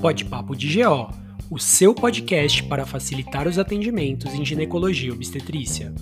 Pode Papo de GO, o seu podcast para facilitar os atendimentos em ginecologia e obstetrícia.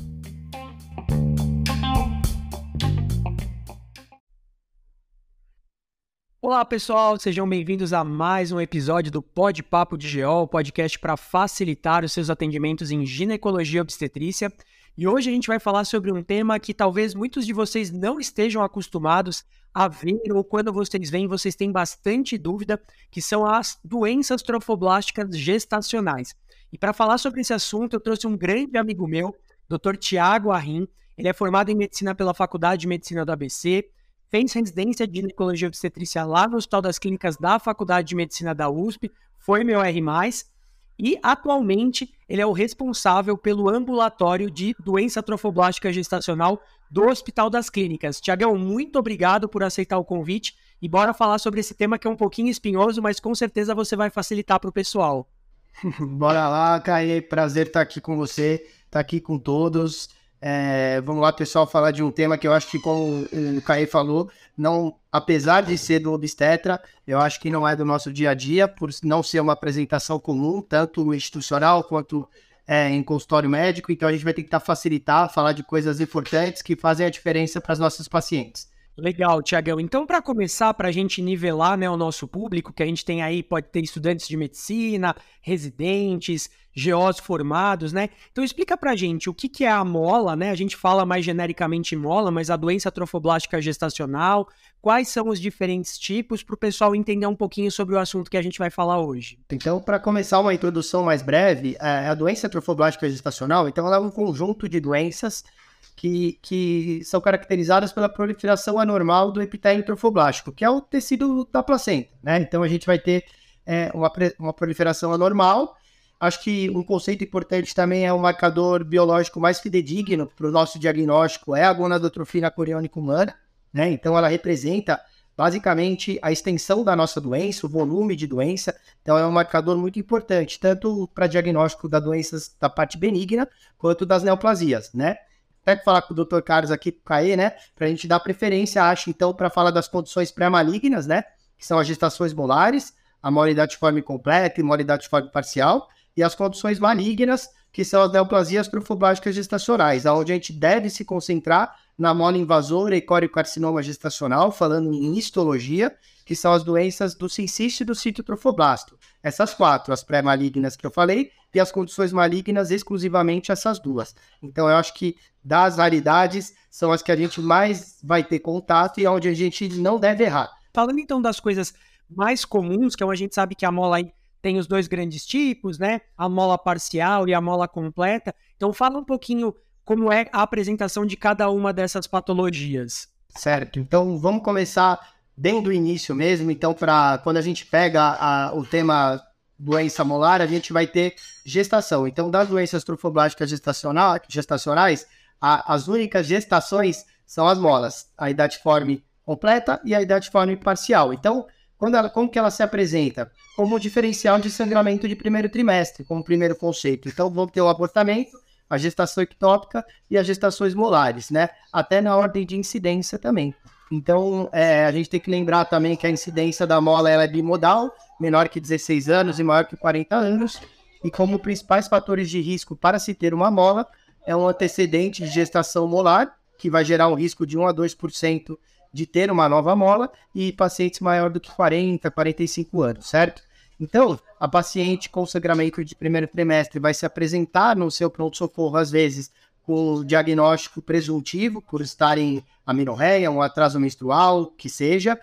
Olá pessoal, sejam bem-vindos a mais um episódio do Pod Papo de GO, o podcast para facilitar os seus atendimentos em ginecologia e obstetrícia. E hoje a gente vai falar sobre um tema que talvez muitos de vocês não estejam acostumados a ver ou quando vocês veem, vocês têm bastante dúvida, que são as doenças trofoblásticas gestacionais. E para falar sobre esse assunto, eu trouxe um grande amigo meu, Dr. Tiago Arrim. Ele é formado em medicina pela Faculdade de Medicina do ABC, fez residência de ginecologia obstetrícia lá no Hospital das Clínicas da Faculdade de Medicina da USP, foi meu R+, e atualmente ele é o responsável pelo ambulatório de doença trofoblástica gestacional do Hospital das Clínicas. Tiagão, muito obrigado por aceitar o convite e bora falar sobre esse tema que é um pouquinho espinhoso, mas com certeza você vai facilitar para o pessoal. bora lá, Caê, prazer estar aqui com você, estar aqui com todos. É, vamos lá, pessoal, falar de um tema que eu acho que, como o Caê falou, não, apesar de ser do obstetra, eu acho que não é do nosso dia a dia, por não ser uma apresentação comum, tanto institucional quanto é, em consultório médico. Então a gente vai tentar facilitar, falar de coisas importantes que fazem a diferença para os nossos pacientes. Legal, Tiagão. Então, para começar, para a gente nivelar né, o nosso público, que a gente tem aí, pode ter estudantes de medicina, residentes, GOs formados, né? Então, explica para a gente o que, que é a mola, né? A gente fala mais genericamente mola, mas a doença trofoblástica gestacional, quais são os diferentes tipos, para o pessoal entender um pouquinho sobre o assunto que a gente vai falar hoje. Então, para começar uma introdução mais breve, é, a doença trofoblástica gestacional, então, ela é um conjunto de doenças que, que são caracterizadas pela proliferação anormal do epitélio trofoblástico, que é o tecido da placenta, né? Então a gente vai ter é, uma, uma proliferação anormal. Acho que um conceito importante também é o marcador biológico mais fidedigno para o nosso diagnóstico, é a gonadotrofina coriônica humana, né? Então ela representa basicamente a extensão da nossa doença, o volume de doença. Então, é um marcador muito importante, tanto para diagnóstico das doenças da parte benigna, quanto das neoplasias, né? Até falar com o Dr. Carlos aqui, Caê, né? Para a gente dar preferência, acho, então, para falar das condições pré-malignas, né? Que são as gestações molares, a forma completa e forma parcial, e as condições malignas, que são as neoplasias trofoblásticas gestacionais, onde a gente deve se concentrar na mole invasora e coriocarcinoma gestacional, falando em histologia, que são as doenças do cincisto e do citotrofoblasto. Essas quatro, as pré-malignas que eu falei, e as condições malignas exclusivamente essas duas. Então, eu acho que das raridades são as que a gente mais vai ter contato e onde a gente não deve errar. Falando então das coisas mais comuns, que é a gente sabe que a mola tem os dois grandes tipos, né? A mola parcial e a mola completa. Então, fala um pouquinho como é a apresentação de cada uma dessas patologias. Certo. Então, vamos começar bem do início mesmo. Então, para quando a gente pega a, o tema doença molar, a gente vai ter gestação. Então, das doenças trofoblásticas gestacional, gestacionais, a, as únicas gestações são as molas, a idade forme completa e a idade forme parcial. Então, quando ela, como que ela se apresenta? Como diferencial de sangramento de primeiro trimestre, como primeiro conceito. Então, vamos ter o abortamento, a gestação ectópica e as gestações molares, né? Até na ordem de incidência também. Então, é, a gente tem que lembrar também que a incidência da mola ela é bimodal, menor que 16 anos e maior que 40 anos. E como principais fatores de risco para se ter uma mola, é um antecedente de gestação molar, que vai gerar um risco de 1 a 2% de ter uma nova mola, e pacientes maior do que 40, 45 anos, certo? Então, a paciente com sangramento de primeiro trimestre vai se apresentar no seu pronto-socorro, às vezes, com diagnóstico presuntivo, por estar em amenorreia, um atraso menstrual, que seja,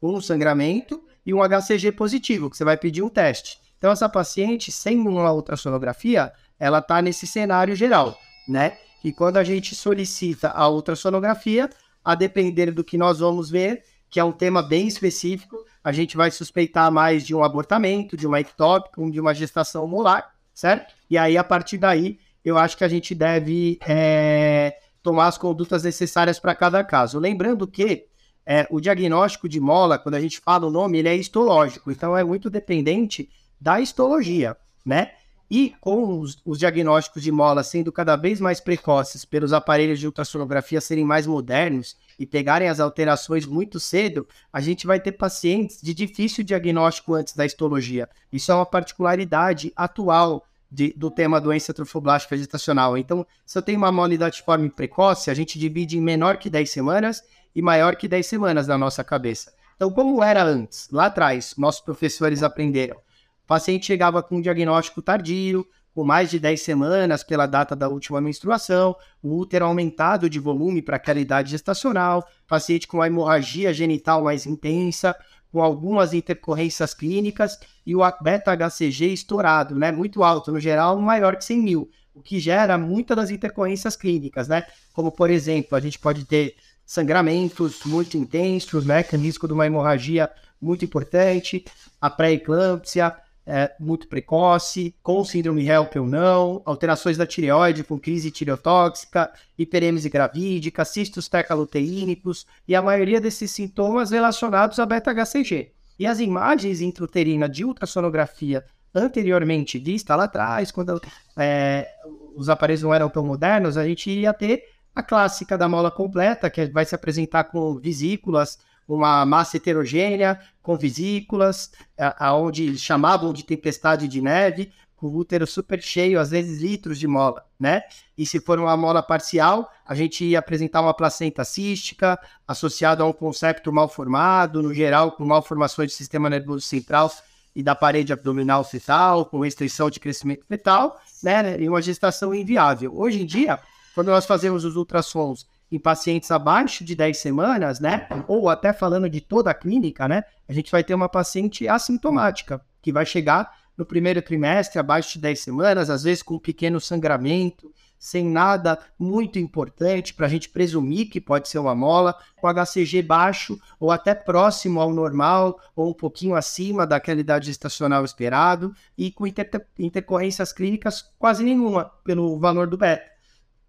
com um sangramento, e um HCG positivo, que você vai pedir um teste. Então, essa paciente, sem uma ultrassonografia, ela está nesse cenário geral, né? E quando a gente solicita a ultrassonografia, a depender do que nós vamos ver, que é um tema bem específico, a gente vai suspeitar mais de um abortamento, de uma ectópica, de uma gestação molar, certo? E aí, a partir daí, eu acho que a gente deve é, tomar as condutas necessárias para cada caso. Lembrando que é, o diagnóstico de mola, quando a gente fala o nome, ele é histológico, então é muito dependente da histologia, né? E com os, os, diagnósticos de mola sendo cada vez mais precoces pelos aparelhos de ultrassonografia serem mais modernos e pegarem as alterações muito cedo, a gente vai ter pacientes de difícil diagnóstico antes da histologia. Isso é uma particularidade atual de, do tema doença trofoblástica gestacional. Então, se eu tenho uma mola idatiforme precoce, a gente divide em menor que 10 semanas e maior que 10 semanas na nossa cabeça. Então, como era antes? Lá atrás, nossos professores aprenderam. O paciente chegava com um diagnóstico tardio, com mais de 10 semanas pela data da última menstruação, o útero aumentado de volume para aquela idade gestacional, paciente com a hemorragia genital mais intensa, com algumas intercorrências clínicas e o beta-HCG estourado, né? Muito alto, no geral, maior que 100 mil, o que gera muitas das intercorrências clínicas, né? Como, por exemplo, a gente pode ter sangramentos muito intensos, né? É risco de uma hemorragia muito importante, a pré-eclâmpsia, é, muito precoce, com síndrome HELP ou não, alterações da tireoide com crise tireotóxica, hiperêmese gravídica, cistos tecaloteínicos e a maioria desses sintomas relacionados a beta-HCG. E as imagens intrauterinas de ultrassonografia anteriormente vista lá atrás, quando é, os aparelhos não eram tão modernos, a gente ia ter a clássica da mola completa, que vai se apresentar com vesículas, uma massa heterogênea com vesículas, aonde chamavam de tempestade de neve, com o útero super cheio, às vezes litros de mola, né? E se for uma mola parcial, a gente ia apresentar uma placenta cística associada a um concepto mal formado, no geral com malformações do sistema nervoso central e da parede abdominal fetal, com restrição de crescimento fetal, né? E uma gestação inviável. Hoje em dia, quando nós fazemos os ultrassons em pacientes abaixo de 10 semanas, né? Ou até falando de toda a clínica, né? A gente vai ter uma paciente assintomática, que vai chegar no primeiro trimestre, abaixo de 10 semanas, às vezes com um pequeno sangramento, sem nada muito importante para a gente presumir que pode ser uma mola, com HCG baixo ou até próximo ao normal ou um pouquinho acima daquela idade gestacional esperado e com inter intercorrências clínicas quase nenhuma pelo valor do beta.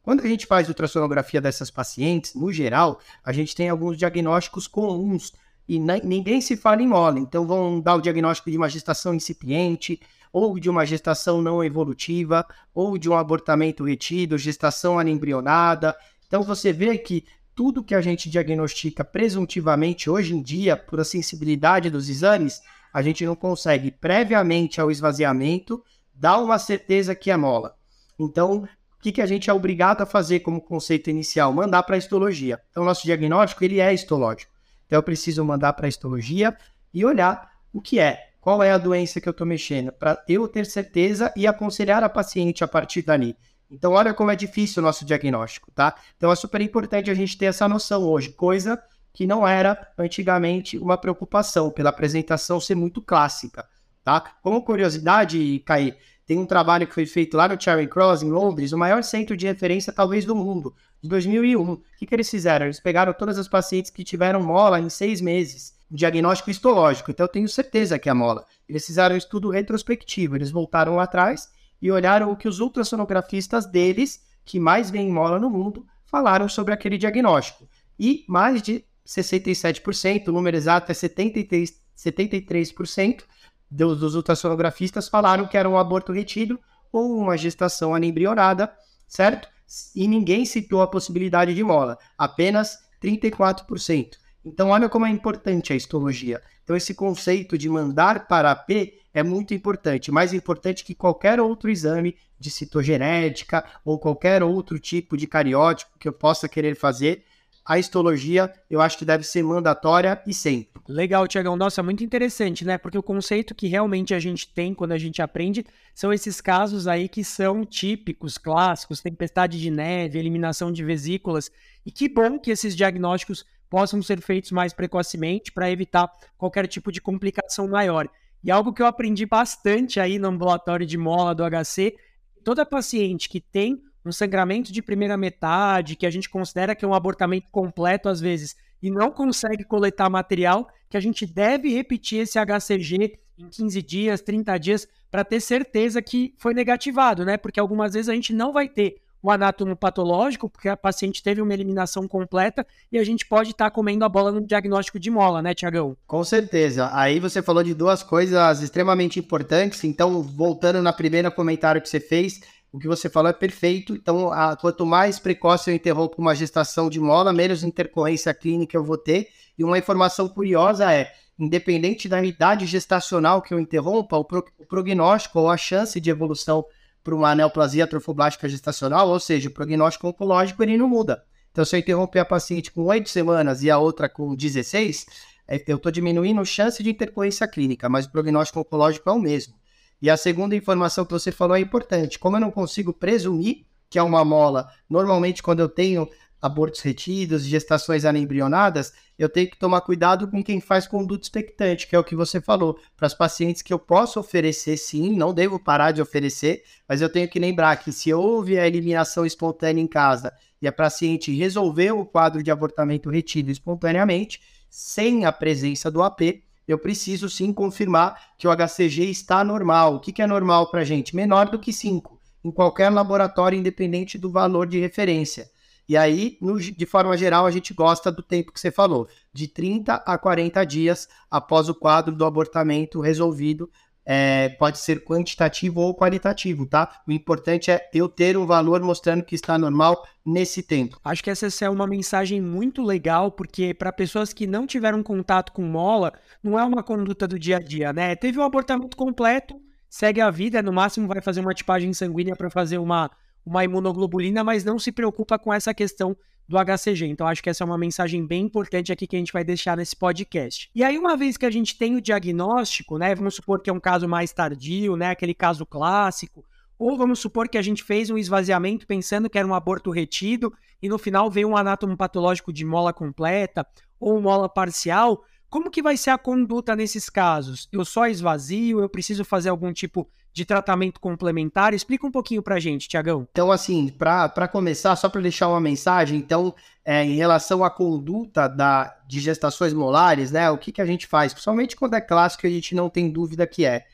Quando a gente faz ultrassonografia dessas pacientes, no geral, a gente tem alguns diagnósticos comuns e ninguém se fala em mola. Então, vão dar o diagnóstico de uma gestação incipiente, ou de uma gestação não evolutiva, ou de um abortamento retido, gestação anembrionada. Então, você vê que tudo que a gente diagnostica presuntivamente hoje em dia, por a sensibilidade dos exames, a gente não consegue, previamente ao esvaziamento, dar uma certeza que é mola. Então, que, que a gente é obrigado a fazer como conceito inicial? Mandar para a histologia. Então, nosso diagnóstico ele é histológico. Então, eu preciso mandar para a histologia e olhar o que é, qual é a doença que eu estou mexendo, para eu ter certeza e aconselhar a paciente a partir dali. Então, olha como é difícil o nosso diagnóstico, tá? Então, é super importante a gente ter essa noção hoje, coisa que não era antigamente uma preocupação, pela apresentação ser muito clássica, tá? Como curiosidade, Caí, tem um trabalho que foi feito lá no Charing Cross, em Londres, o maior centro de referência talvez do mundo, de 2001. O que, que eles fizeram? Eles pegaram todas as pacientes que tiveram mola em seis meses, um diagnóstico histológico, então eu tenho certeza que é mola. Eles fizeram um estudo retrospectivo, eles voltaram lá atrás e olharam o que os ultrassonografistas deles, que mais veem mola no mundo, falaram sobre aquele diagnóstico. E mais de 67%, o número exato é 73%, 73% dos, dos ultrassonografistas falaram que era um aborto retido ou uma gestação anembrionada, certo? E ninguém citou a possibilidade de mola, apenas 34%. Então, olha como é importante a histologia. Então, esse conceito de mandar para a P é muito importante, mais importante que qualquer outro exame de citogenética ou qualquer outro tipo de cariótipo que eu possa querer fazer, a histologia eu acho que deve ser mandatória e sempre. Legal, Tiagão. Nossa, muito interessante, né? Porque o conceito que realmente a gente tem quando a gente aprende são esses casos aí que são típicos, clássicos, tempestade de neve, eliminação de vesículas. E que bom que esses diagnósticos possam ser feitos mais precocemente para evitar qualquer tipo de complicação maior. E algo que eu aprendi bastante aí no ambulatório de mola do HC, toda paciente que tem um sangramento de primeira metade, que a gente considera que é um abortamento completo às vezes, e não consegue coletar material, que a gente deve repetir esse HCG em 15 dias, 30 dias, para ter certeza que foi negativado, né? Porque algumas vezes a gente não vai ter o anátomo patológico, porque a paciente teve uma eliminação completa e a gente pode estar tá comendo a bola no diagnóstico de mola, né, Tiagão? Com certeza. Aí você falou de duas coisas extremamente importantes. Então, voltando na primeira comentário que você fez, o que você falou é perfeito. Então, a, quanto mais precoce eu interrompo uma gestação de mola, menos intercorrência clínica eu vou ter. E uma informação curiosa é, independente da idade gestacional que eu interrompa, o, pro, o prognóstico ou a chance de evolução para uma neoplasia trofoblástica gestacional, ou seja, o prognóstico oncológico ele não muda. Então, se eu interromper a paciente com 8 semanas e a outra com 16, é, eu estou diminuindo a chance de intercorrência clínica, mas o prognóstico oncológico é o mesmo. E a segunda informação que você falou é importante. Como eu não consigo presumir que é uma mola, normalmente quando eu tenho abortos retidos, gestações anembrionadas, eu tenho que tomar cuidado com quem faz conduta expectante, que é o que você falou. Para as pacientes que eu posso oferecer, sim, não devo parar de oferecer, mas eu tenho que lembrar que se houve a eliminação espontânea em casa e a paciente resolveu o quadro de abortamento retido espontaneamente, sem a presença do AP, eu preciso sim confirmar que o HCG está normal. O que, que é normal para a gente? Menor do que 5, em qualquer laboratório, independente do valor de referência. E aí, no, de forma geral, a gente gosta do tempo que você falou, de 30 a 40 dias após o quadro do abortamento resolvido. É, pode ser quantitativo ou qualitativo, tá? O importante é eu ter um valor mostrando que está normal nesse tempo. Acho que essa é uma mensagem muito legal, porque para pessoas que não tiveram contato com mola, não é uma conduta do dia a dia, né? Teve um abortamento completo, segue a vida, no máximo vai fazer uma tipagem sanguínea para fazer uma uma imunoglobulina, mas não se preocupa com essa questão do HCG. Então, acho que essa é uma mensagem bem importante aqui que a gente vai deixar nesse podcast. E aí, uma vez que a gente tem o diagnóstico, né? Vamos supor que é um caso mais tardio, né? Aquele caso clássico. Ou vamos supor que a gente fez um esvaziamento pensando que era um aborto retido e no final veio um anátomo patológico de mola completa ou mola parcial. Como que vai ser a conduta nesses casos? Eu só esvazio? Eu preciso fazer algum tipo de tratamento complementar? Explica um pouquinho para gente, Tiagão. Então, assim, para começar, só para deixar uma mensagem, então, é, em relação à conduta da, de gestações molares, né, o que, que a gente faz? Principalmente quando é clássico, a gente não tem dúvida que é.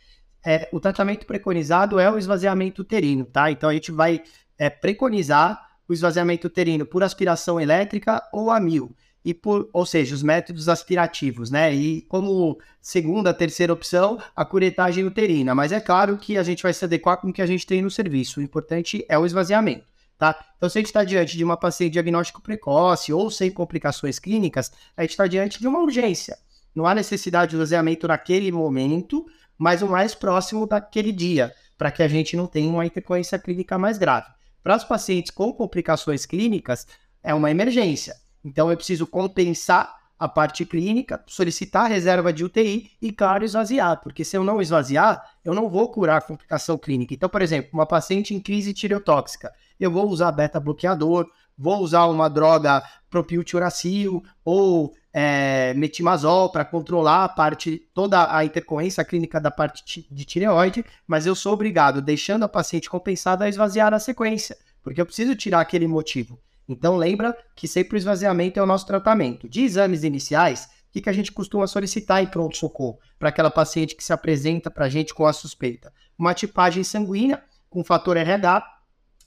é o tratamento preconizado é o esvaziamento uterino, tá? Então, a gente vai é, preconizar o esvaziamento uterino por aspiração elétrica ou a mil e por, ou seja, os métodos aspirativos, né? E como segunda, terceira opção, a curetagem uterina. Mas é claro que a gente vai se adequar com o que a gente tem no serviço. O importante é o esvaziamento, tá? Então, se a gente está diante de uma paciente diagnóstico precoce ou sem complicações clínicas, a gente está diante de uma urgência. Não há necessidade de esvaziamento naquele momento, mas o mais próximo daquele dia, para que a gente não tenha uma intercorrência clínica mais grave. Para os pacientes com complicações clínicas, é uma emergência. Então eu preciso compensar a parte clínica, solicitar reserva de UTI e, claro, esvaziar, porque se eu não esvaziar, eu não vou curar a complicação clínica. Então, por exemplo, uma paciente em crise tireotóxica, eu vou usar beta-bloqueador, vou usar uma droga propiltiuracil ou é, metimazol para controlar a parte, toda a intercorrência clínica da parte de tireoide, mas eu sou obrigado, deixando a paciente compensada, a esvaziar na sequência, porque eu preciso tirar aquele motivo. Então lembra que sempre o esvaziamento é o nosso tratamento. De exames iniciais, o que, que a gente costuma solicitar em pronto-socorro para aquela paciente que se apresenta para a gente com a suspeita? Uma tipagem sanguínea com fator RH.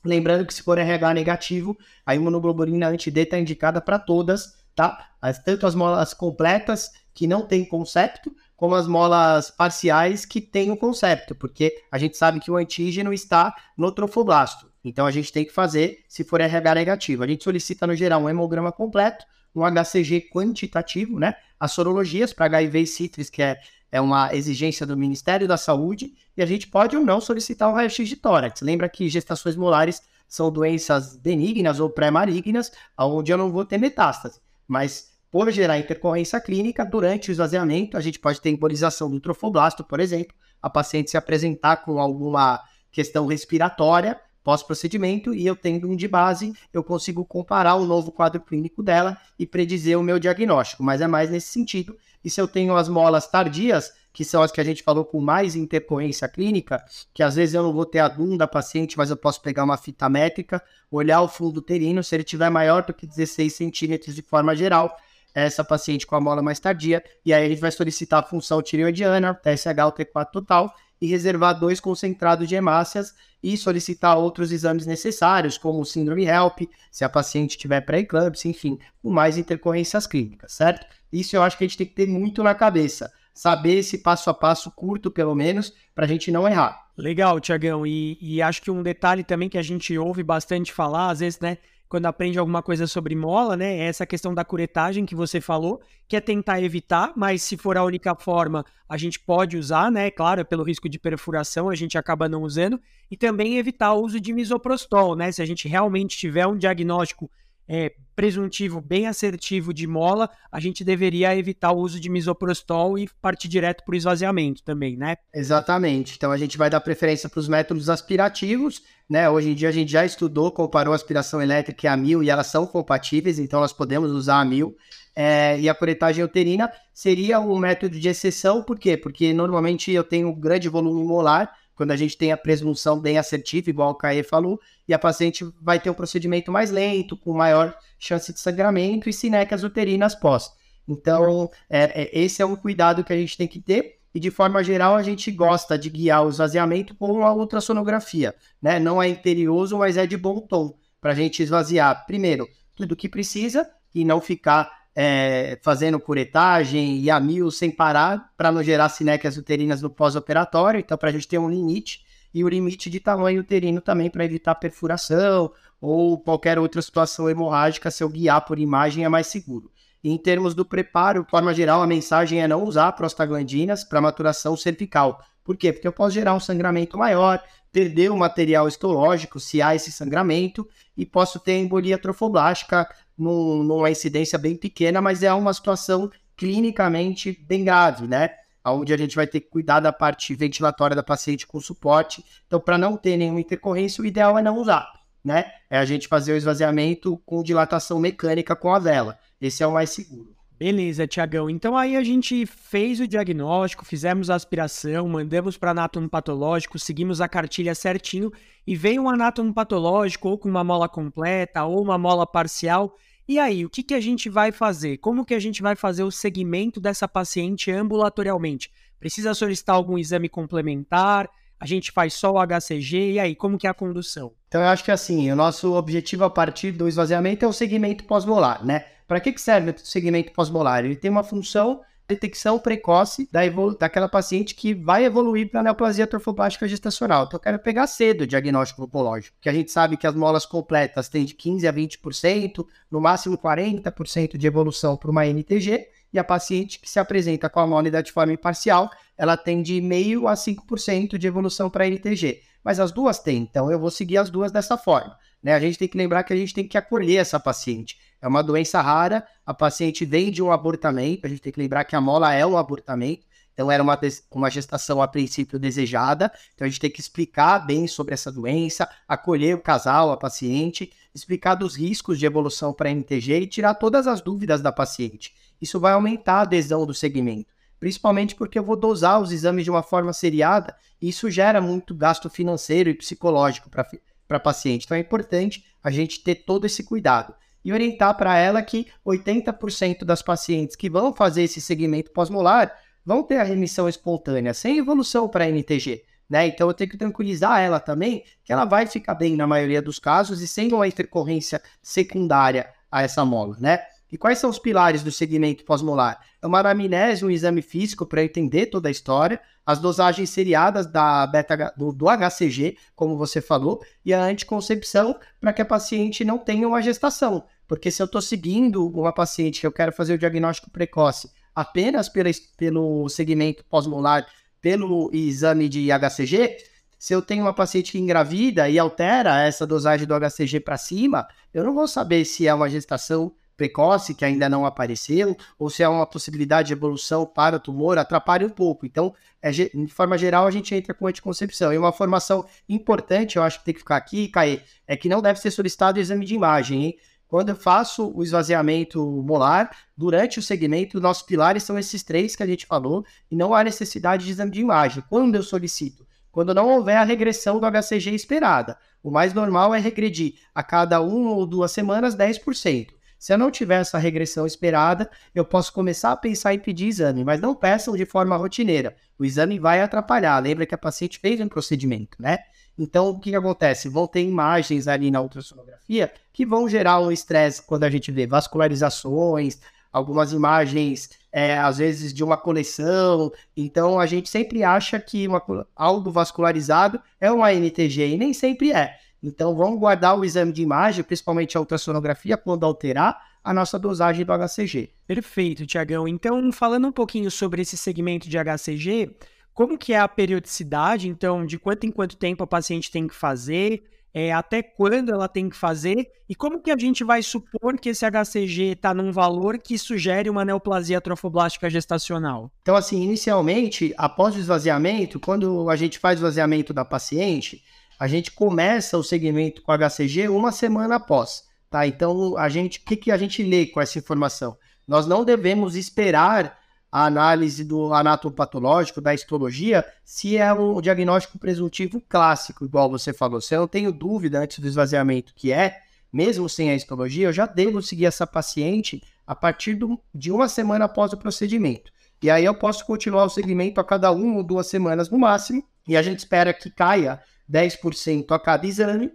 Lembrando que se for RH negativo, a imunoglobulina anti-D está indicada para todas, tá? As, tanto as molas completas, que não tem concepto, como as molas parciais que têm o concepto, porque a gente sabe que o antígeno está no trofoblasto. Então a gente tem que fazer, se for RH negativo. A gente solicita no geral um hemograma completo, um HCG quantitativo, né? As sorologias para HIV e citris, que é, é uma exigência do Ministério da Saúde, e a gente pode ou não solicitar um raio-x de tórax. Lembra que gestações molares são doenças benignas ou pré-malignas, onde eu não vou ter metástase. Mas por gerar intercorrência clínica, durante o esvaziamento, a gente pode ter embolização do trofoblasto, por exemplo, a paciente se apresentar com alguma questão respiratória pós-procedimento e eu tendo um de base, eu consigo comparar o novo quadro clínico dela e predizer o meu diagnóstico, mas é mais nesse sentido. E se eu tenho as molas tardias, que são as que a gente falou com mais intercorrência clínica, que às vezes eu não vou ter a DUM da paciente, mas eu posso pegar uma fita métrica, olhar o fundo uterino, se ele tiver maior do que 16 centímetros de forma geral, é essa paciente com a mola mais tardia, e aí a gente vai solicitar a função tireoidiana, TSH ou T4 total, e reservar dois concentrados de hemácias e solicitar outros exames necessários, como o síndrome HELP, se a paciente tiver pré-eclâmpsia, enfim, com mais intercorrências clínicas, certo? Isso eu acho que a gente tem que ter muito na cabeça. Saber esse passo a passo curto, pelo menos, para a gente não errar. Legal, Tiagão. E, e acho que um detalhe também que a gente ouve bastante falar, às vezes, né? Quando aprende alguma coisa sobre mola, né? É essa questão da curetagem que você falou, que é tentar evitar, mas se for a única forma, a gente pode usar, né? Claro, é pelo risco de perfuração, a gente acaba não usando, e também evitar o uso de misoprostol, né? Se a gente realmente tiver um diagnóstico é, presuntivo bem assertivo de mola, a gente deveria evitar o uso de misoprostol e partir direto para o esvaziamento também, né? Exatamente. Então a gente vai dar preferência para os métodos aspirativos, né? Hoje em dia a gente já estudou, comparou a aspiração elétrica e a mil e elas são compatíveis, então nós podemos usar a mil. É, e a curetagem uterina seria um método de exceção, por quê? Porque normalmente eu tenho um grande volume molar, quando a gente tem a presunção bem assertiva, igual o Caê falou, e a paciente vai ter um procedimento mais lento, com maior chance de sangramento e sinecas uterinas pós. Então, é, é, esse é um cuidado que a gente tem que ter. E de forma geral, a gente gosta de guiar o esvaziamento com a ultrassonografia. Né? Não é imperioso, mas é de bom tom. Para a gente esvaziar, primeiro, tudo o que precisa e não ficar é, fazendo curetagem e a mil sem parar para não gerar sinecas uterinas no pós-operatório. Então, para a gente ter um limite e o limite de tamanho uterino também para evitar perfuração ou qualquer outra situação hemorrágica, se eu guiar por imagem é mais seguro. Em termos do preparo, de forma geral, a mensagem é não usar prostaglandinas para maturação cervical. Por quê? Porque eu posso gerar um sangramento maior, perder o material histológico, se há esse sangramento, e posso ter embolia trofoblástica num, numa incidência bem pequena, mas é uma situação clinicamente bem grave, né? Onde a gente vai ter que cuidar da parte ventilatória da paciente com suporte. Então, para não ter nenhuma intercorrência, o ideal é não usar, né? É a gente fazer o esvaziamento com dilatação mecânica com a vela. Esse é o mais seguro. Beleza, Tiagão. Então aí a gente fez o diagnóstico, fizemos a aspiração, mandamos para anátomo patológico, seguimos a cartilha certinho e veio um anátomo patológico ou com uma mola completa ou uma mola parcial. E aí, o que, que a gente vai fazer? Como que a gente vai fazer o segmento dessa paciente ambulatorialmente? Precisa solicitar algum exame complementar? A gente faz só o HCG? E aí, como que é a condução? Então, eu acho que assim, o nosso objetivo a partir do esvaziamento é o segmento pós-molar, né? Para que, que serve o segmento pós-molar? Ele tem uma função detecção precoce da daquela paciente que vai evoluir para neoplasia trofoblástica gestacional. Então, eu quero pegar cedo o diagnóstico lupológico, que a gente sabe que as molas completas têm de 15% a 20%, no máximo 40% de evolução para uma NTG, e a paciente que se apresenta com a mola forma parcial, ela tem de meio a 5% de evolução para NTG. Mas as duas têm, então eu vou seguir as duas dessa forma. Né? A gente tem que lembrar que a gente tem que acolher essa paciente. É uma doença rara, a paciente vem de um abortamento, a gente tem que lembrar que a mola é um abortamento, então era uma, uma gestação a princípio desejada, então a gente tem que explicar bem sobre essa doença, acolher o casal, a paciente, explicar dos riscos de evolução para NTG e tirar todas as dúvidas da paciente. Isso vai aumentar a adesão do segmento, principalmente porque eu vou dosar os exames de uma forma seriada e isso gera muito gasto financeiro e psicológico para a paciente. Então é importante a gente ter todo esse cuidado e orientar para ela que 80% das pacientes que vão fazer esse segmento pós-molar vão ter a remissão espontânea, sem evolução para NTG. Né? Então eu tenho que tranquilizar ela também que ela vai ficar bem na maioria dos casos e sem uma intercorrência secundária a essa mola, né? E quais são os pilares do segmento pós-molar? É uma anamnese, um exame físico para entender toda a história, as dosagens seriadas da beta, do, do HCG, como você falou, e a anticoncepção para que a paciente não tenha uma gestação. Porque se eu estou seguindo uma paciente que eu quero fazer o diagnóstico precoce apenas pela, pelo segmento pós-molar, pelo exame de HCG, se eu tenho uma paciente que engravida e altera essa dosagem do HCG para cima, eu não vou saber se é uma gestação precoce que ainda não apareceu ou se é uma possibilidade de evolução para o tumor, atrapalha um pouco. Então, é, de forma geral, a gente entra com anticoncepção. E uma formação importante, eu acho que tem que ficar aqui, Caê, é que não deve ser solicitado o exame de imagem, hein? Quando eu faço o esvaziamento molar, durante o segmento, nossos pilares são esses três que a gente falou, e não há necessidade de exame de imagem. Quando eu solicito? Quando não houver a regressão do HCG esperada. O mais normal é regredir a cada uma ou duas semanas 10%. Se eu não tiver essa regressão esperada, eu posso começar a pensar em pedir exame, mas não peçam de forma rotineira. O exame vai atrapalhar. Lembra que a paciente fez um procedimento, né? Então, o que, que acontece? Vão ter imagens ali na ultrassonografia que vão gerar um estresse quando a gente vê vascularizações, algumas imagens, é, às vezes, de uma coleção. Então, a gente sempre acha que uma, algo vascularizado é uma NTG e nem sempre é. Então, vamos guardar o exame de imagem, principalmente a ultrassonografia, quando alterar a nossa dosagem do HCG. Perfeito, Tiagão. Então, falando um pouquinho sobre esse segmento de HCG, como que é a periodicidade? Então, de quanto em quanto tempo a paciente tem que fazer? É, até quando ela tem que fazer? E como que a gente vai supor que esse HCG está num valor que sugere uma neoplasia trofoblástica gestacional? Então, assim, inicialmente, após o esvaziamento, quando a gente faz o esvaziamento da paciente, a gente começa o segmento com HCG uma semana após, tá? Então, a gente, o que, que a gente lê com essa informação? Nós não devemos esperar a análise do anatopatológico, da histologia, se é um diagnóstico presuntivo clássico, igual você falou. Se eu não tenho dúvida antes do esvaziamento que é, mesmo sem a histologia, eu já devo seguir essa paciente a partir do, de uma semana após o procedimento. E aí eu posso continuar o segmento a cada uma ou duas semanas no máximo, e a gente espera que caia 10% a cada exame,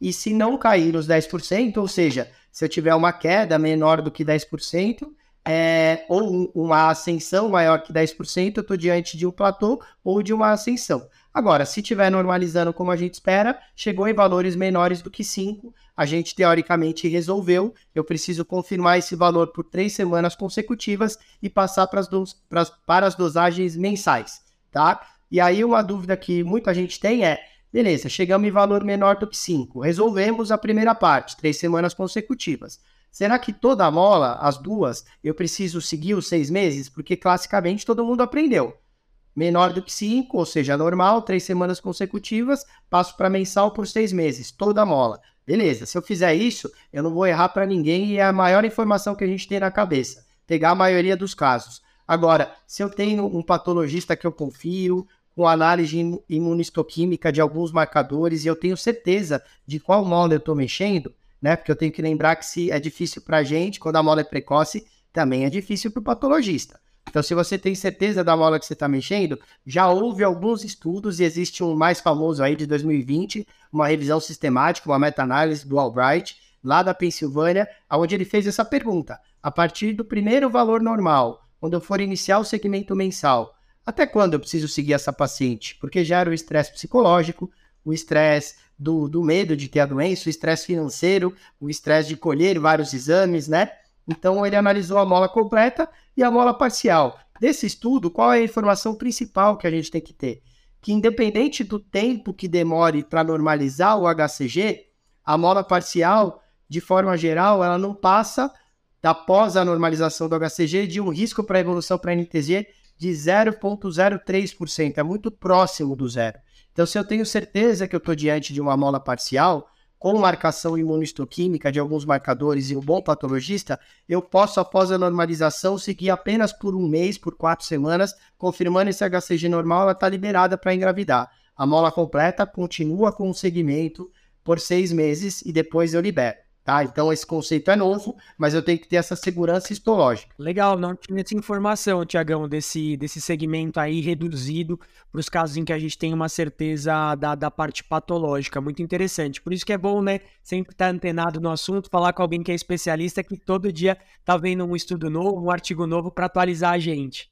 e se não cair os 10%, ou seja, se eu tiver uma queda menor do que 10%, é, ou uma ascensão maior que 10%, eu estou diante de um platô ou de uma ascensão. Agora, se estiver normalizando como a gente espera, chegou em valores menores do que 5, a gente teoricamente resolveu. Eu preciso confirmar esse valor por três semanas consecutivas e passar para as, para as dosagens mensais, tá? E aí uma dúvida que muita gente tem é, beleza, chegamos em valor menor do que 5, resolvemos a primeira parte, três semanas consecutivas. Será que toda a mola, as duas, eu preciso seguir os seis meses? Porque classicamente todo mundo aprendeu. Menor do que cinco, ou seja, normal, três semanas consecutivas, passo para mensal por seis meses, toda a mola. Beleza, se eu fizer isso, eu não vou errar para ninguém e é a maior informação que a gente tem na cabeça. Pegar a maioria dos casos. Agora, se eu tenho um patologista que eu confio, com análise imunistoquímica de alguns marcadores e eu tenho certeza de qual mola eu estou mexendo, né? Porque eu tenho que lembrar que se é difícil para a gente, quando a mola é precoce, também é difícil para o patologista. Então, se você tem certeza da mola que você está mexendo, já houve alguns estudos e existe um mais famoso aí de 2020, uma revisão sistemática, uma meta-análise do Albright, lá da Pensilvânia, onde ele fez essa pergunta. A partir do primeiro valor normal, quando eu for iniciar o segmento mensal, até quando eu preciso seguir essa paciente? Porque gera o estresse psicológico, o estresse do, do medo de ter a doença, o estresse financeiro, o estresse de colher vários exames, né? Então ele analisou a mola completa e a mola parcial. Desse estudo, qual é a informação principal que a gente tem que ter? Que independente do tempo que demore para normalizar o HCG, a mola parcial, de forma geral, ela não passa após a normalização do HCG de um risco para evolução para NTZ de 0,03%, é muito próximo do zero. Então, se eu tenho certeza que eu estou diante de uma mola parcial, com marcação imunistoquímica de alguns marcadores e um bom patologista, eu posso, após a normalização, seguir apenas por um mês, por quatro semanas, confirmando esse HCG normal, ela está liberada para engravidar. A mola completa continua com o segmento por seis meses e depois eu libero. Tá? Então esse conceito é novo, mas eu tenho que ter essa segurança histológica. Legal, não tinha essa informação, Tiagão, desse, desse segmento aí reduzido para os casos em que a gente tem uma certeza da, da parte patológica. Muito interessante. Por isso que é bom, né? Sempre estar tá antenado no assunto, falar com alguém que é especialista, que todo dia tá vendo um estudo novo, um artigo novo para atualizar a gente.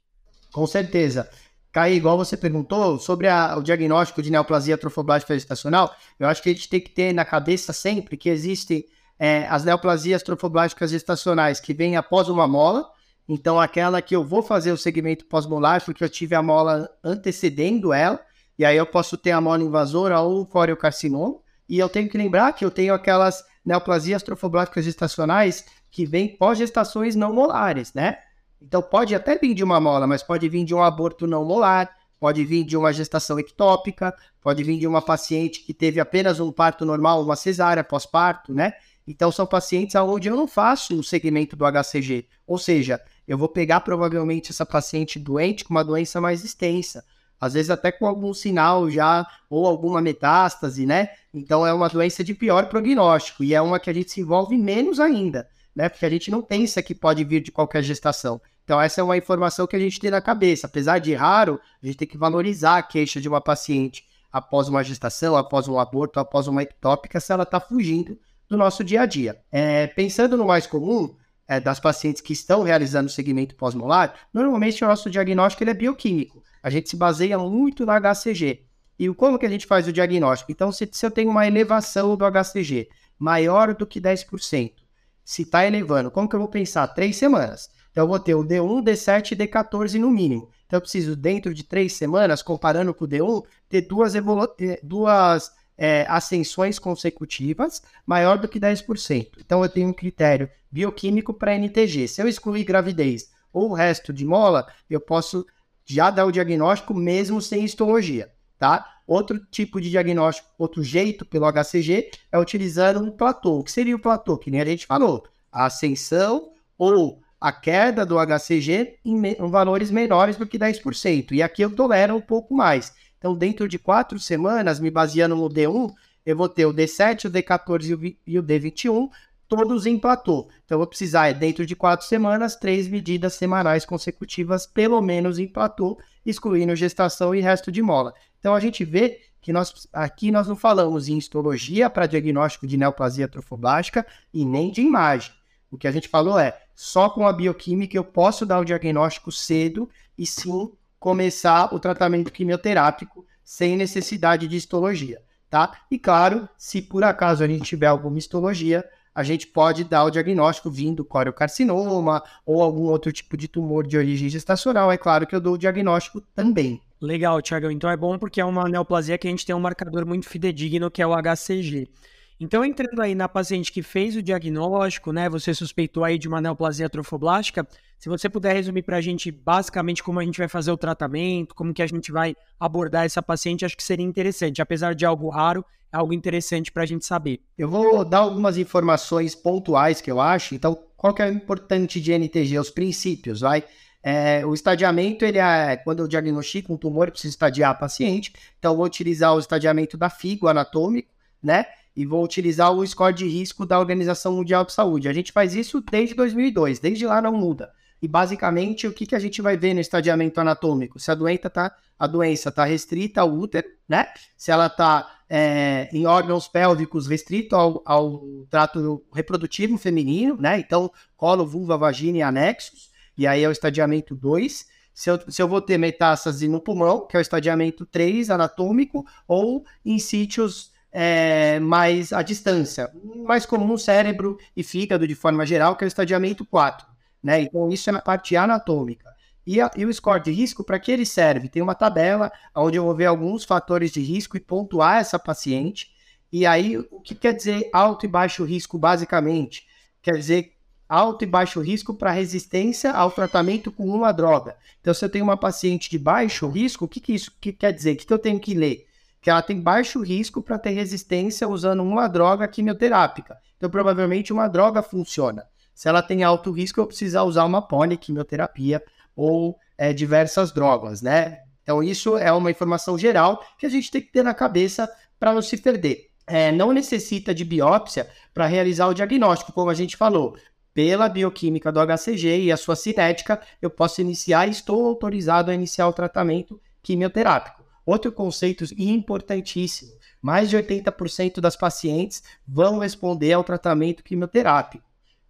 Com certeza. Caí, igual você perguntou sobre a, o diagnóstico de neoplasia trofoblástica gestacional, eu acho que a gente tem que ter na cabeça sempre que existe é, as neoplasias trofoblásticas gestacionais que vêm após uma mola, então aquela que eu vou fazer o segmento pós-molar porque eu tive a mola antecedendo ela, e aí eu posso ter a mola invasora ou o coriocarcinoma, e eu tenho que lembrar que eu tenho aquelas neoplasias trofoblásticas gestacionais que vêm pós-gestações não molares, né? Então pode até vir de uma mola, mas pode vir de um aborto não molar, pode vir de uma gestação ectópica, pode vir de uma paciente que teve apenas um parto normal, uma cesárea pós-parto, né? Então, são pacientes onde eu não faço o segmento do HCG. Ou seja, eu vou pegar provavelmente essa paciente doente com uma doença mais extensa. Às vezes até com algum sinal já, ou alguma metástase, né? Então é uma doença de pior prognóstico e é uma que a gente se envolve menos ainda. né? Porque a gente não pensa que pode vir de qualquer gestação. Então, essa é uma informação que a gente tem na cabeça. Apesar de raro, a gente tem que valorizar a queixa de uma paciente após uma gestação, após um aborto, após uma ectópica, se ela está fugindo do nosso dia a dia. É, pensando no mais comum, é, das pacientes que estão realizando o segmento pós-molar, normalmente o nosso diagnóstico ele é bioquímico. A gente se baseia muito no HCG. E como que a gente faz o diagnóstico? Então, se, se eu tenho uma elevação do HCG maior do que 10%, se está elevando, como que eu vou pensar? Três semanas. Então, eu vou ter o D1, D7 e D14 no mínimo. Então, eu preciso, dentro de três semanas, comparando com o D1, ter duas, duas é, ascensões consecutivas maior do que 10%. Então, eu tenho um critério bioquímico para NTG. Se eu excluir gravidez ou o resto de mola, eu posso já dar o diagnóstico mesmo sem histologia, tá? Outro tipo de diagnóstico, outro jeito pelo HCG é utilizando um platô. O que seria o platô? Que nem a gente falou, a ascensão ou a queda do HCG em, valores menores do que 10%. E aqui eu tolero um pouco mais. Então, dentro de quatro semanas, me baseando no D1, eu vou ter o D7, o D14 e o D21, todos em platô. Então, eu vou precisar, dentro de quatro semanas, três medidas semanais consecutivas, pelo menos em platô, excluindo gestação e resto de mola. Então, a gente vê que nós aqui nós não falamos em histologia para diagnóstico de neoplasia trofoblástica e nem de imagem. O que a gente falou é, só com a bioquímica eu posso dar o diagnóstico cedo e sim começar o tratamento quimioterápico sem necessidade de histologia, tá? E claro, se por acaso a gente tiver alguma histologia, a gente pode dar o diagnóstico vindo coriocarcinoma ou algum outro tipo de tumor de origem gestacional. É claro que eu dou o diagnóstico também. Legal, Thiago. Então é bom porque é uma neoplasia que a gente tem um marcador muito fidedigno, que é o HCG. Então, entrando aí na paciente que fez o diagnóstico, né? Você suspeitou aí de uma neoplasia trofoblástica. Se você puder resumir para a gente basicamente como a gente vai fazer o tratamento, como que a gente vai abordar essa paciente, acho que seria interessante. Apesar de algo raro, é algo interessante para a gente saber. Eu vou dar algumas informações pontuais que eu acho. Então, qual que é o importante de NTG? Os princípios, vai? É, o estadiamento, ele é quando eu diagnostico um tumor, eu preciso estadiar a paciente. Então, eu vou utilizar o estadiamento da FIGO anatômico, né? E vou utilizar o score de risco da Organização Mundial de Saúde. A gente faz isso desde 2002, desde lá não muda. E basicamente o que, que a gente vai ver no estadiamento anatômico? Se a doença tá, a doença está restrita ao útero, né? Se ela está é, em órgãos pélvicos restrito ao, ao trato reprodutivo feminino, né? Então, colo, vulva, vagina e anexos. E aí é o estadiamento 2. Se eu, se eu vou ter metástase no pulmão, que é o estadiamento 3 anatômico, ou em sítios é, mais à distância, mais comum cérebro e fígado de forma geral, que é o estadiamento 4. Né? Então, isso é a parte anatômica. E, a, e o score de risco, para que ele serve? Tem uma tabela onde eu vou ver alguns fatores de risco e pontuar essa paciente. E aí, o que quer dizer alto e baixo risco, basicamente? Quer dizer alto e baixo risco para resistência ao tratamento com uma droga. Então, se eu tenho uma paciente de baixo risco, o que, que isso que quer dizer? O que, que eu tenho que ler? Que ela tem baixo risco para ter resistência usando uma droga quimioterápica. Então, provavelmente uma droga funciona. Se ela tem alto risco, eu preciso usar uma poliquimioterapia ou é, diversas drogas, né? Então, isso é uma informação geral que a gente tem que ter na cabeça para não se perder. É, não necessita de biópsia para realizar o diagnóstico, como a gente falou. Pela bioquímica do HCG e a sua cinética, eu posso iniciar e estou autorizado a iniciar o tratamento quimioterápico. Outro conceito importantíssimo: mais de 80% das pacientes vão responder ao tratamento quimioterápico.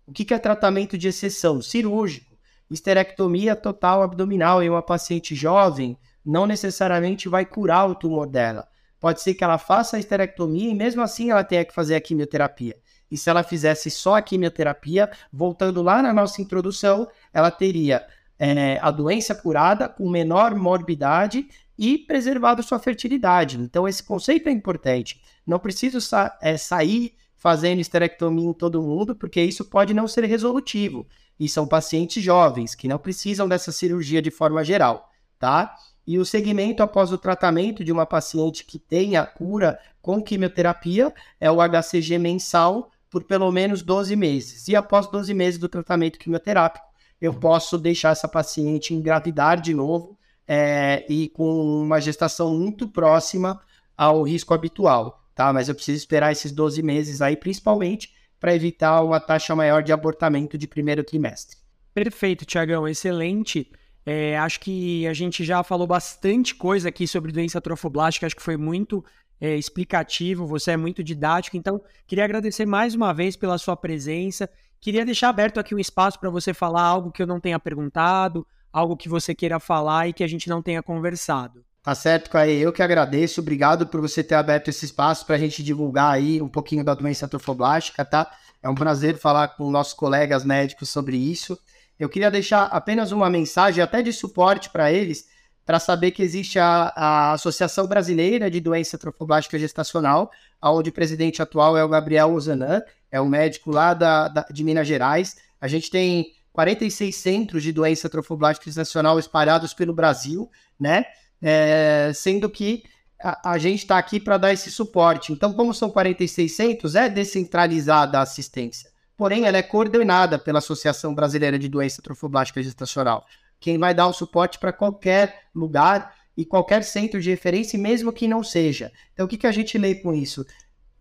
O que é tratamento de exceção? Cirúrgico. Esterectomia total abdominal em uma paciente jovem não necessariamente vai curar o tumor dela. Pode ser que ela faça a esterectomia e mesmo assim ela tenha que fazer a quimioterapia. E se ela fizesse só a quimioterapia, voltando lá na nossa introdução, ela teria é, a doença curada com menor morbidade e preservado sua fertilidade. Então, esse conceito é importante. Não preciso sa é, sair fazendo esterectomia em todo mundo, porque isso pode não ser resolutivo. E são pacientes jovens que não precisam dessa cirurgia de forma geral, tá? E o segmento após o tratamento de uma paciente que tenha cura com quimioterapia é o HCG mensal por pelo menos 12 meses. E após 12 meses do tratamento quimioterápico, eu posso deixar essa paciente engravidar de novo é, e com uma gestação muito próxima ao risco habitual, tá? Mas eu preciso esperar esses 12 meses aí, principalmente para evitar uma taxa maior de abortamento de primeiro trimestre. Perfeito, Tiagão, excelente. É, acho que a gente já falou bastante coisa aqui sobre doença trofoblástica, acho que foi muito é, explicativo, você é muito didático, então queria agradecer mais uma vez pela sua presença. Queria deixar aberto aqui um espaço para você falar algo que eu não tenha perguntado, algo que você queira falar e que a gente não tenha conversado. Tá certo, Caê. Eu que agradeço. Obrigado por você ter aberto esse espaço para a gente divulgar aí um pouquinho da doença trofoblástica, tá? É um prazer falar com nossos colegas médicos sobre isso. Eu queria deixar apenas uma mensagem, até de suporte para eles, para saber que existe a, a, Associação Brasileira de Doença Trofoblástica Gestacional, onde o presidente atual é o Gabriel Ozanan, é um médico lá da, da, de Minas Gerais. A gente tem 46 centros de doença trofoblástica gestacional espalhados pelo Brasil, né? É, sendo que a, a gente está aqui para dar esse suporte. Então, como são 46 centros, é descentralizada a assistência. Porém, ela é coordenada pela Associação Brasileira de Doença Trofoblástica Gestacional. Quem vai dar o suporte para qualquer lugar e qualquer centro de referência, mesmo que não seja. Então, o que, que a gente lê com isso?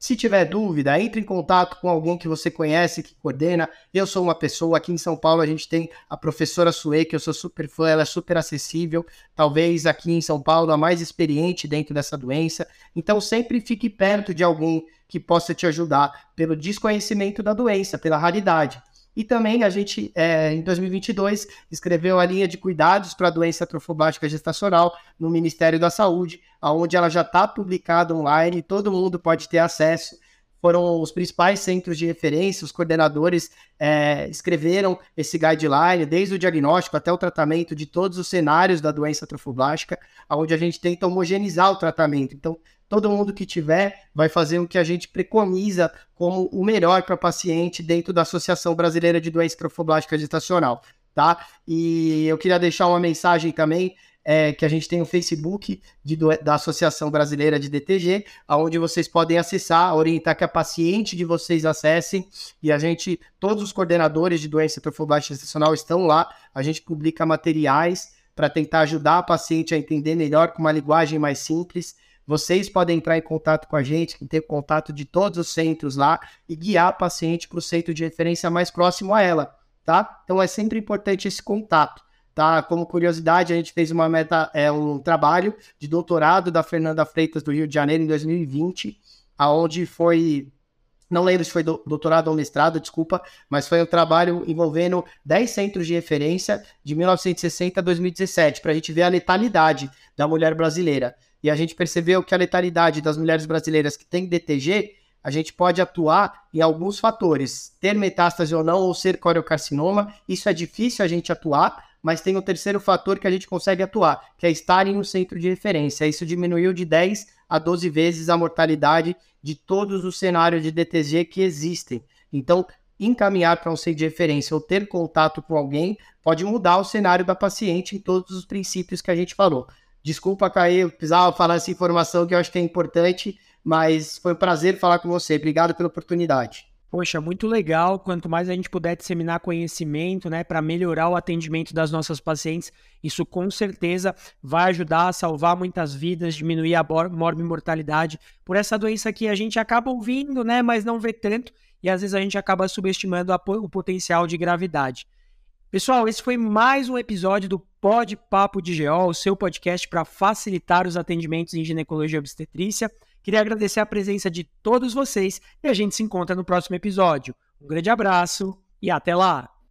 Se tiver dúvida, entre em contato com alguém que você conhece, que coordena. Eu sou uma pessoa, aqui em São Paulo a gente tem a professora Sue, que eu sou super fã, ela é super acessível, talvez aqui em São Paulo a mais experiente dentro dessa doença. Então sempre fique perto de alguém que possa te ajudar pelo desconhecimento da doença, pela raridade. E também a gente, é, em 2022, escreveu a linha de cuidados para a doença trofobástica gestacional no Ministério da Saúde, onde ela já está publicada online, todo mundo pode ter acesso. Foram os principais centros de referência, os coordenadores é, escreveram esse guideline, desde o diagnóstico até o tratamento de todos os cenários da doença trofoblástica, onde a gente tenta homogeneizar o tratamento. Então, todo mundo que tiver vai fazer o que a gente preconiza como o melhor para paciente dentro da Associação Brasileira de Doença Trofoblástica Gestacional, tá? E eu queria deixar uma mensagem também é, que a gente tem o Facebook de, da Associação Brasileira de DTG, onde vocês podem acessar, orientar que a paciente de vocês acessem, e a gente, todos os coordenadores de doença trofoblástica gestacional estão lá, a gente publica materiais para tentar ajudar a paciente a entender melhor com uma linguagem mais simples, vocês podem entrar em contato com a gente, ter contato de todos os centros lá e guiar a paciente para o centro de referência mais próximo a ela, tá? Então é sempre importante esse contato, tá? Como curiosidade, a gente fez uma meta, é um trabalho de doutorado da Fernanda Freitas do Rio de Janeiro em 2020, aonde foi não lembro se foi doutorado ou mestrado, desculpa, mas foi um trabalho envolvendo 10 centros de referência de 1960 a 2017, para a gente ver a letalidade da mulher brasileira e a gente percebeu que a letalidade das mulheres brasileiras que têm DTG, a gente pode atuar em alguns fatores, ter metástase ou não, ou ser coriocarcinoma, isso é difícil a gente atuar, mas tem um terceiro fator que a gente consegue atuar, que é estar em um centro de referência. Isso diminuiu de 10 a 12 vezes a mortalidade de todos os cenários de DTG que existem. Então, encaminhar para um centro de referência ou ter contato com alguém pode mudar o cenário da paciente em todos os princípios que a gente falou. Desculpa, Caí, eu precisava falar essa informação que eu acho que é importante, mas foi um prazer falar com você. Obrigado pela oportunidade. Poxa, muito legal. Quanto mais a gente puder disseminar conhecimento, né, para melhorar o atendimento das nossas pacientes, isso com certeza vai ajudar a salvar muitas vidas, diminuir a morbimortalidade por essa doença que a gente acaba ouvindo, né, mas não vê tanto e às vezes a gente acaba subestimando o potencial de gravidade. Pessoal, esse foi mais um episódio do Pod Papo de GO, o seu podcast para facilitar os atendimentos em ginecologia e obstetrícia. Queria agradecer a presença de todos vocês e a gente se encontra no próximo episódio. Um grande abraço e até lá!